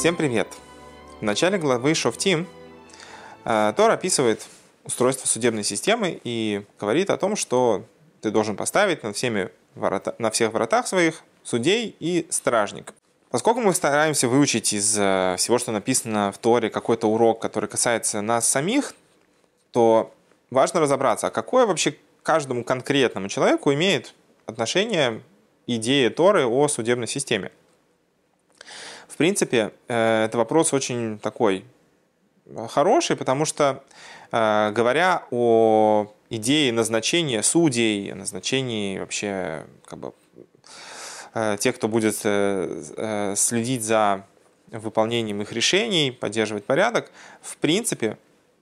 Всем привет! В начале главы Шофтим э, Тор описывает устройство судебной системы и говорит о том, что ты должен поставить на, всеми ворота, на всех воротах своих судей и стражников. Поскольку мы стараемся выучить из э, всего, что написано в Торе, какой-то урок, который касается нас самих, то важно разобраться, а какое вообще каждому конкретному человеку имеет отношение идея Торы о судебной системе. В принципе, э, это вопрос очень такой хороший, потому что, э, говоря о идее назначения судей, назначении вообще как бы, э, тех, кто будет следить за выполнением их решений, поддерживать порядок, в принципе,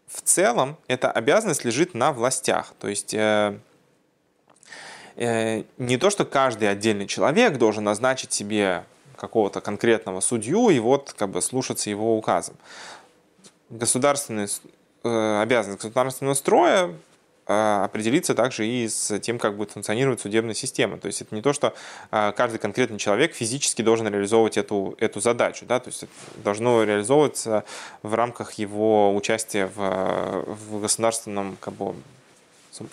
в целом эта обязанность лежит на властях. То есть Э, не то, что каждый отдельный человек должен назначить себе какого-то конкретного судью и вот как бы слушаться его указом. Государственный, э, обязанность государственного строя э, определиться также и с тем, как будет функционировать судебная система. То есть это не то, что э, каждый конкретный человек физически должен реализовывать эту, эту задачу. Да? То есть это должно реализовываться в рамках его участия в, в государственном как бы,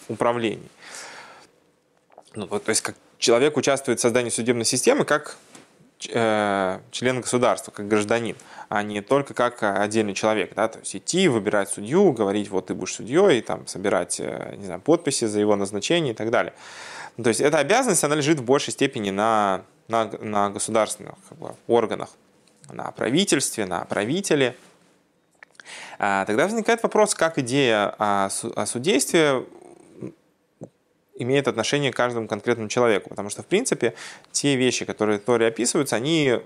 управлении. Ну, то есть как человек участвует в создании судебной системы как член государства, как гражданин, а не только как отдельный человек. Да? То есть идти, выбирать судью, говорить, вот ты будешь судьей, там, собирать э, не знаю, подписи за его назначение и так далее. Ну, то есть эта обязанность, она лежит в большей степени на, на, на государственных как бы, органах, на правительстве, на правителе. А, тогда возникает вопрос, как идея о судействе имеет отношение к каждому конкретному человеку. Потому что, в принципе, те вещи, которые в Торе описываются, они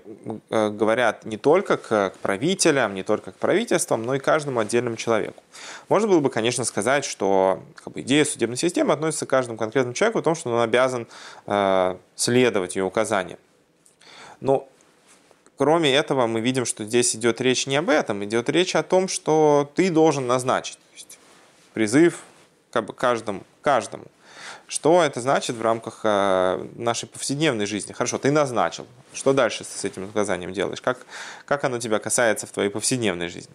э, говорят не только к правителям, не только к правительствам, но и каждому отдельному человеку. Можно было бы, конечно, сказать, что как бы, идея судебной системы относится к каждому конкретному человеку, в том, что он обязан э, следовать ее указаниям. Но кроме этого мы видим, что здесь идет речь не об этом, идет речь о том, что ты должен назначить. То есть призыв как бы каждому, каждому. Что это значит в рамках э, нашей повседневной жизни? Хорошо, ты назначил. Что дальше с этим указанием делаешь? Как, как оно тебя касается в твоей повседневной жизни?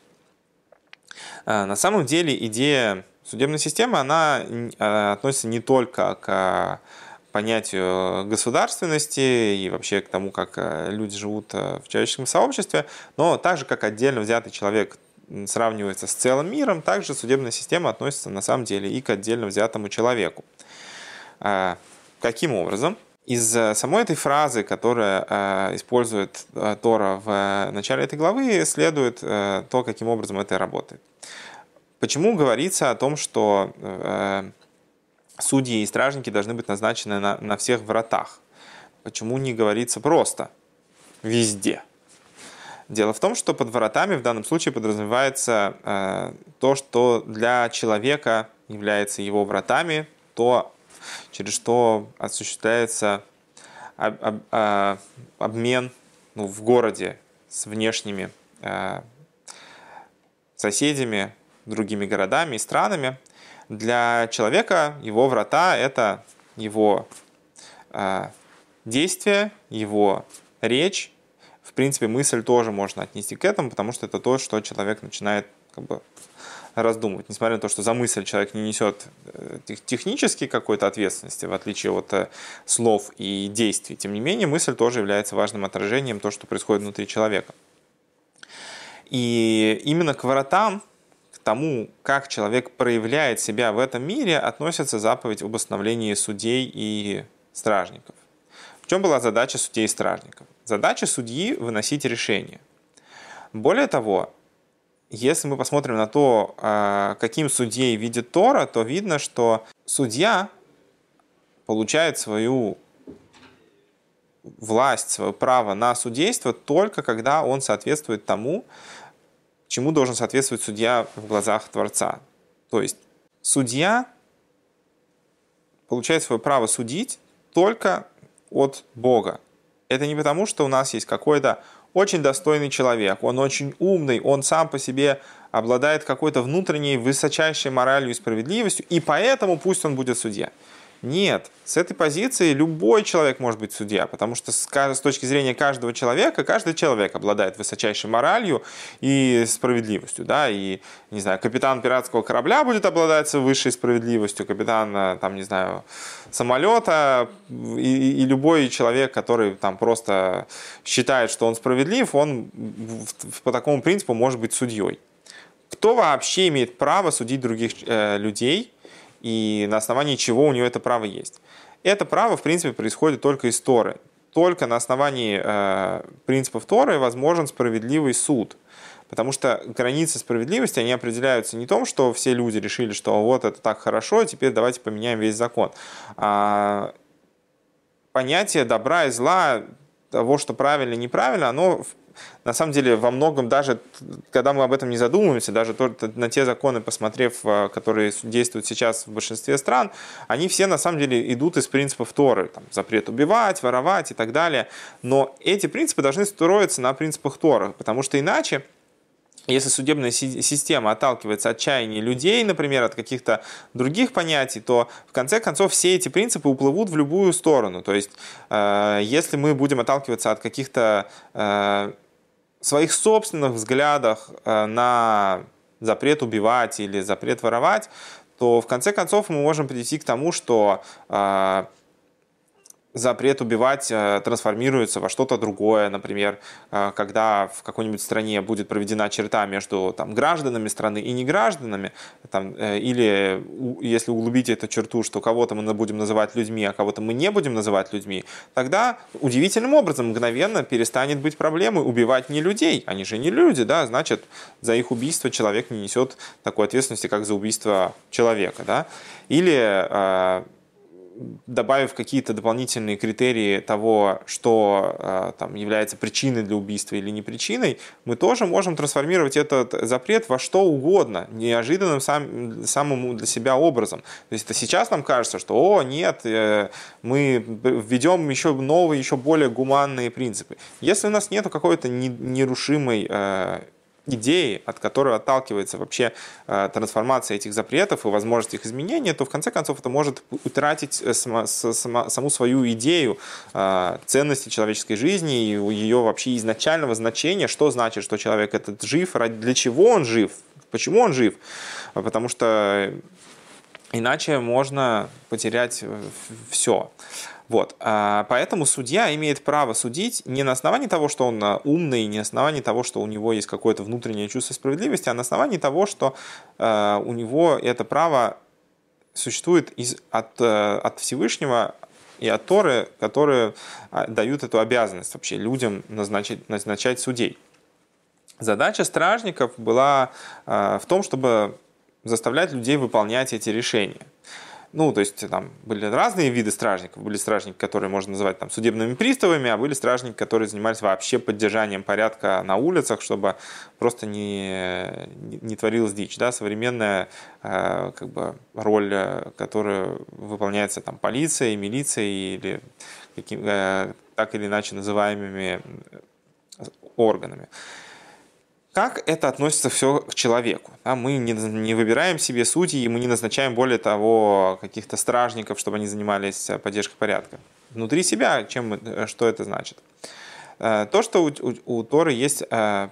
Э, на самом деле идея судебной системы, она э, относится не только к понятию государственности и вообще к тому, как люди живут в человеческом сообществе, но также как отдельно взятый человек сравнивается с целым миром, также судебная система относится на самом деле и к отдельно взятому человеку. А, каким образом? Из э, самой этой фразы, которая э, использует э, Тора в начале этой главы, следует то, каким образом это работает. Почему говорится о том, что судьи и стражники должны быть назначены на, на всех вратах? Почему не говорится просто везде? Дело в том, что под воротами в данном случае подразумевается э, то, что для человека является его вратами, то, через что осуществляется об, об, а, обмен ну, в городе с внешними э, соседями, другими городами и странами. Для человека его врата – это его э, действия, его речь. В принципе, мысль тоже можно отнести к этому, потому что это то, что человек начинает как бы, раздумывать, несмотря на то, что за мысль человек не несет э, технически какой-то ответственности, в отличие от э, слов и действий. Тем не менее, мысль тоже является важным отражением того, что происходит внутри человека. И именно к воротам, к тому, как человек проявляет себя в этом мире, относится заповедь об установлении судей и стражников. В чем была задача судей и стражников? Задача судьи – выносить решение. Более того, если мы посмотрим на то, а, каким судьей видит Тора, то видно, что судья получает свою власть, свое право на судейство только когда он соответствует тому, чему должен соответствовать судья в глазах Творца. То есть судья получает свое право судить только от Бога. Это не потому, что у нас есть какое-то очень достойный человек, он очень умный, он сам по себе обладает какой-то внутренней высочайшей моралью и справедливостью, и поэтому пусть он будет судья. Нет, с этой позиции любой человек может быть судья, потому что с точки зрения каждого человека, каждый человек обладает высочайшей моралью и справедливостью, да, и, не знаю, капитан пиратского корабля будет обладать высшей справедливостью, капитан, э, там, не знаю, самолета и, и любой человек, который там просто считает, что он справедлив, он по такому принципу может быть судьей. Кто вообще имеет право судить других э, людей и на основании чего у него это право есть? Это право, в принципе, происходит только из Торы. Только на основании э, принципов Торы возможен справедливый суд. Потому что границы справедливости, они определяются не том, что все люди решили, что вот это так хорошо, теперь давайте поменяем весь закон. А понятие добра и зла, того, что правильно и неправильно, оно на самом деле во многом даже, когда мы об этом не задумываемся, даже на те законы, посмотрев, э, которые действуют сейчас в большинстве стран, они все на самом деле идут из принципов Торы. Там, запрет убивать, воровать и так далее. Но эти принципы должны строиться на принципах Торы, потому что иначе если судебная система отталкивается от чаяния людей, например, от каких-то других понятий, то в конце концов все эти принципы уплывут в любую сторону. То есть, э, если мы будем отталкиваться от каких-то э, своих собственных взглядах э, на запрет убивать или запрет воровать, то в конце концов мы можем прийти к тому, что запрет убивать э, трансформируется во что-то другое, например, э, когда в какой-нибудь стране будет проведена черта между там, гражданами страны и негражданами, там, э, или если углубить эту черту, что кого-то мы будем называть людьми, а кого-то мы не будем называть людьми, тогда удивительным образом мгновенно перестанет быть проблемой убивать не людей, они же не люди, да, значит, за их убийство человек не несет такой ответственности, как за убийство человека, да, или добавив какие-то дополнительные критерии того, что э, там, является причиной для убийства или не причиной, мы тоже можем трансформировать этот запрет во что угодно, неожиданным сам, самым для себя образом. То есть это сейчас нам кажется, что, о, нет, э, мы введем еще новые, еще более гуманные принципы. Если у нас нет какой-то нерушимой э, идеи, от которой отталкивается вообще э, трансформация этих запретов и возможность их изменения, то в конце концов это может утратить э, саму свою идею э, ценности человеческой жизни и ее вообще изначального значения, что значит, что человек этот жив, для чего он жив, почему он жив. Потому что иначе можно потерять все. Вот. А, поэтому судья имеет право судить не на основании того, что он а, умный, не на основании того, что у него есть какое-то внутреннее чувство справедливости, а на основании того, что а, у него это право существует из, от, от Всевышнего и от Торы, которые дают эту обязанность вообще людям назначить, назначать судей. Задача стражников была в том, чтобы заставлять людей выполнять эти решения. Ну, то есть там были разные виды стражников. Были стражники, которые можно называть там судебными приставами, а были стражники, которые занимались вообще поддержанием порядка на улицах, чтобы просто не, не, творилась дичь. Да? Современная э, как бы, роль, э, которая выполняется там полицией, милицией или каким, э, так или иначе называемыми органами. Как это относится все к человеку? Да, мы не, не выбираем себе судьи, мы не назначаем, более того, каких-то стражников, чтобы они занимались э, поддержкой порядка. Внутри себя, чем, э, что это значит? Э, то, что у, у, у Торы есть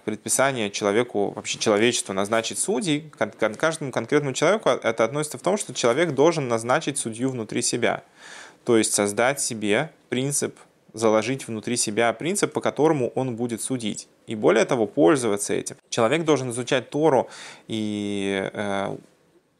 предписание человеку, вообще человечеству назначить судей, каждому конкретному человеку это относится в том, что человек должен назначить судью внутри себя. То есть создать себе принцип, заложить внутри себя принцип, по которому он будет судить и более того, пользоваться этим. Человек должен изучать Тору и э,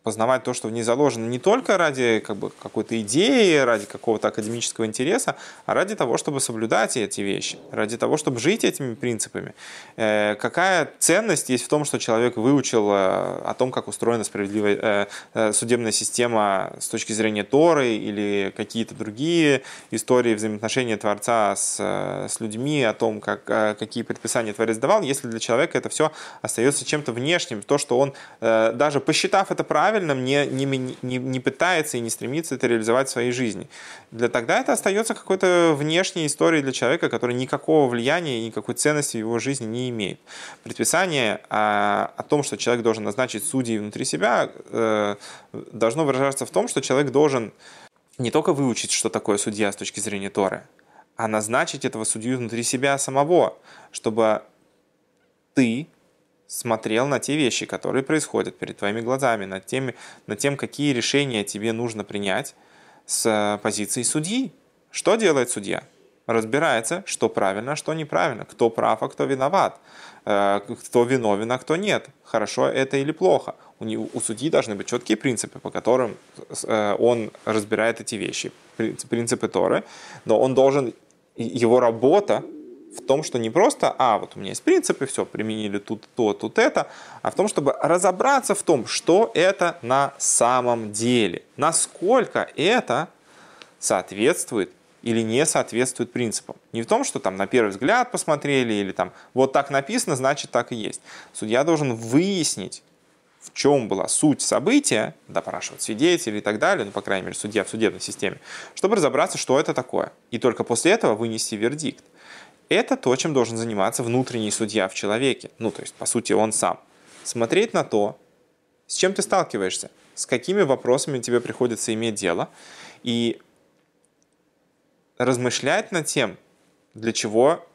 познавать то, что в ней заложено не только ради как бы, какой-то идеи, ради какого-то академического интереса, а ради того, чтобы соблюдать эти вещи, ради того, чтобы жить этими принципами. Э, какая ценность есть в том, что человек выучил э, о том, как устроена справедливая э, судебная система с точки зрения Торы или какие-то другие истории взаимоотношения Творца с, с людьми, о том, как, какие предписания Творец давал, если для человека это все остается чем-то внешним, то, что он, даже посчитав это правильно, правильном не, не, не, не пытается и не стремится это реализовать в своей жизни. Для тогда это остается какой-то внешней историей для человека, который никакого влияния и никакой ценности в его жизни не имеет. Предписание о, о том, что человек должен назначить судей внутри себя, э, должно выражаться в том, что человек должен не только выучить, что такое судья с точки зрения Торы, а назначить этого судью внутри себя самого, чтобы ты смотрел на те вещи, которые происходят перед твоими глазами, над, теми, над тем, какие решения тебе нужно принять с позиции судьи. Что делает судья? Разбирается, что правильно, а что неправильно, кто прав, а кто виноват, э, кто виновен, а кто нет, хорошо это или плохо. У, него, у судьи должны быть четкие принципы, по которым э, он разбирает эти вещи, принципы Торы, но он должен, его работа в том, что не просто, а, вот у меня есть принципы, все, применили тут то, тут это, а в том, чтобы разобраться в том, что это на самом деле, насколько это соответствует или не соответствует принципам. Не в том, что там на первый взгляд посмотрели или там вот так написано, значит так и есть. Судья должен выяснить, в чем была суть события, допрашивать свидетелей и так далее, ну, по крайней мере, судья в судебной системе, чтобы разобраться, что это такое. И только после этого вынести вердикт. Это то, чем должен заниматься внутренний судья в человеке. Ну, то есть, по сути, он сам. Смотреть на то, с чем ты сталкиваешься, с какими вопросами тебе приходится иметь дело, и размышлять над тем, для чего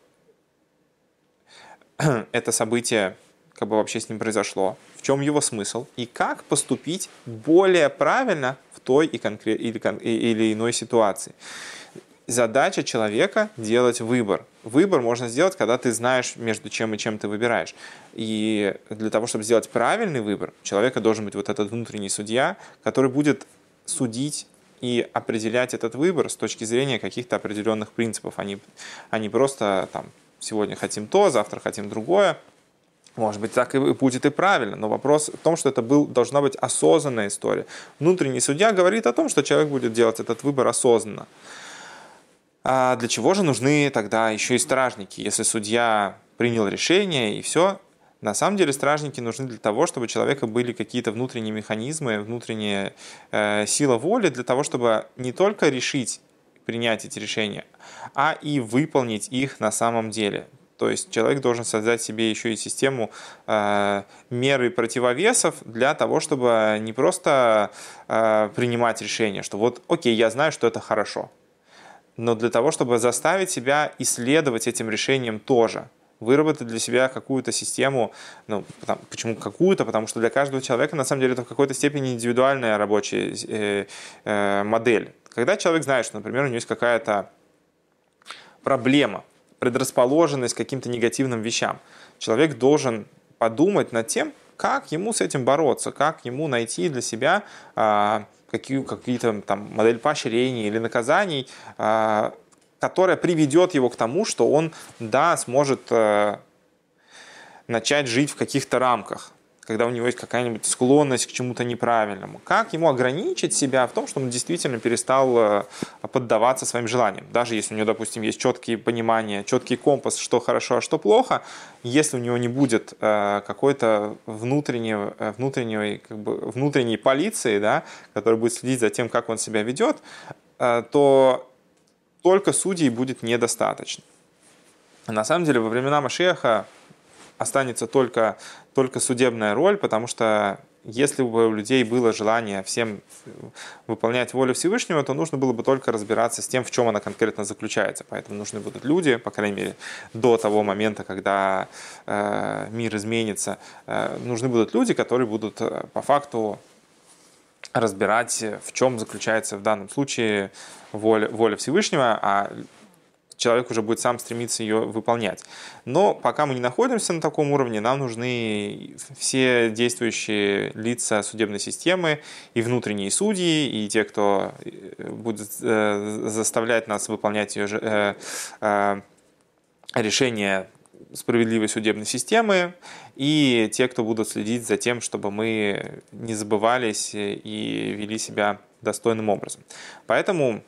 это событие как бы вообще с ним произошло, в чем его смысл и как поступить более правильно в той и конкрет... или, или иной ситуации задача человека делать выбор. Выбор можно сделать, когда ты знаешь, между чем и чем ты выбираешь. И для того, чтобы сделать правильный выбор, у человека должен быть вот этот внутренний судья, который будет судить и определять этот выбор с точки зрения каких-то определенных принципов, а не, а просто там сегодня хотим то, завтра хотим другое. Может быть, так и будет и правильно, но вопрос в том, что это был, должна быть осознанная история. Внутренний судья говорит о том, что человек будет делать этот выбор осознанно. А для чего же нужны тогда еще и стражники? Если судья принял решение и все, на самом деле стражники нужны для того, чтобы у человека были какие-то внутренние механизмы, внутренняя э, сила воли для того, чтобы не только решить, принять эти решения, а и выполнить их на самом деле. То есть человек должен создать себе еще и систему э, мер и противовесов для того, чтобы не просто э, принимать решение, что вот, окей, я знаю, что это хорошо, но для того, чтобы заставить себя исследовать этим решением тоже, выработать для себя какую-то систему, ну, потому, почему какую-то, потому что для каждого человека на самом деле это в какой-то степени индивидуальная рабочая э, э, модель. Когда человек знает, что, например, у него есть какая-то проблема, предрасположенность к каким-то негативным вещам, человек должен подумать над тем, как ему с этим бороться, как ему найти для себя э, какие, какие-то там модель поощрений или наказаний, а, которая приведет его к тому, что он, да, сможет э, начать жить в каких-то рамках когда у него есть какая-нибудь склонность к чему-то неправильному. Как ему ограничить себя в том, что он действительно перестал э, поддаваться своим желаниям? Даже если у него, допустим, есть четкие понимания, четкий компас, что хорошо, а что плохо, если у него не будет э, какой-то внутренней, э, внутренней, как бы, внутренней полиции, да, которая будет следить за тем, как он себя ведет, то только судей будет недостаточно. На самом деле, во времена Машеха останется только, только судебная роль, потому что если бы у людей было желание всем выполнять волю Всевышнего, то нужно было бы только разбираться с тем, в чем она конкретно заключается. Поэтому нужны будут люди, по крайней мере, до того момента, когда э, мир изменится, э, нужны будут люди, которые будут э, по факту разбирать, в чем заключается в данном случае воля, воля Всевышнего, а человек уже будет сам стремиться ее выполнять. Но пока мы не находимся на таком уровне, нам нужны все действующие лица судебной системы, и внутренние судьи, и те, кто э, будет э, заставлять нас выполнять ее э, решения справедливой судебной системы, и те, кто будут следить за тем, чтобы мы не забывались и вели себя достойным образом. Поэтому,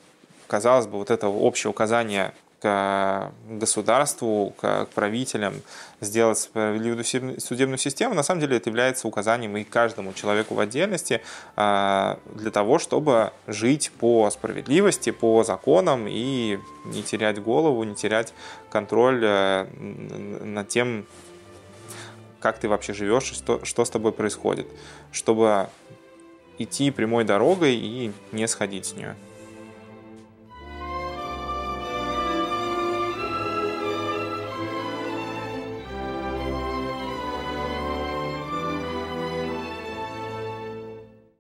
казалось бы, вот это общее указание к государству, к правителям сделать справедливую судебную систему, на самом деле это является указанием и каждому человеку в отдельности а, для того, чтобы жить по справедливости, по законам и не терять голову, не терять контроль э, над тем, как ты вообще живешь что, что с тобой происходит, чтобы идти прямой дорогой и не сходить с нее.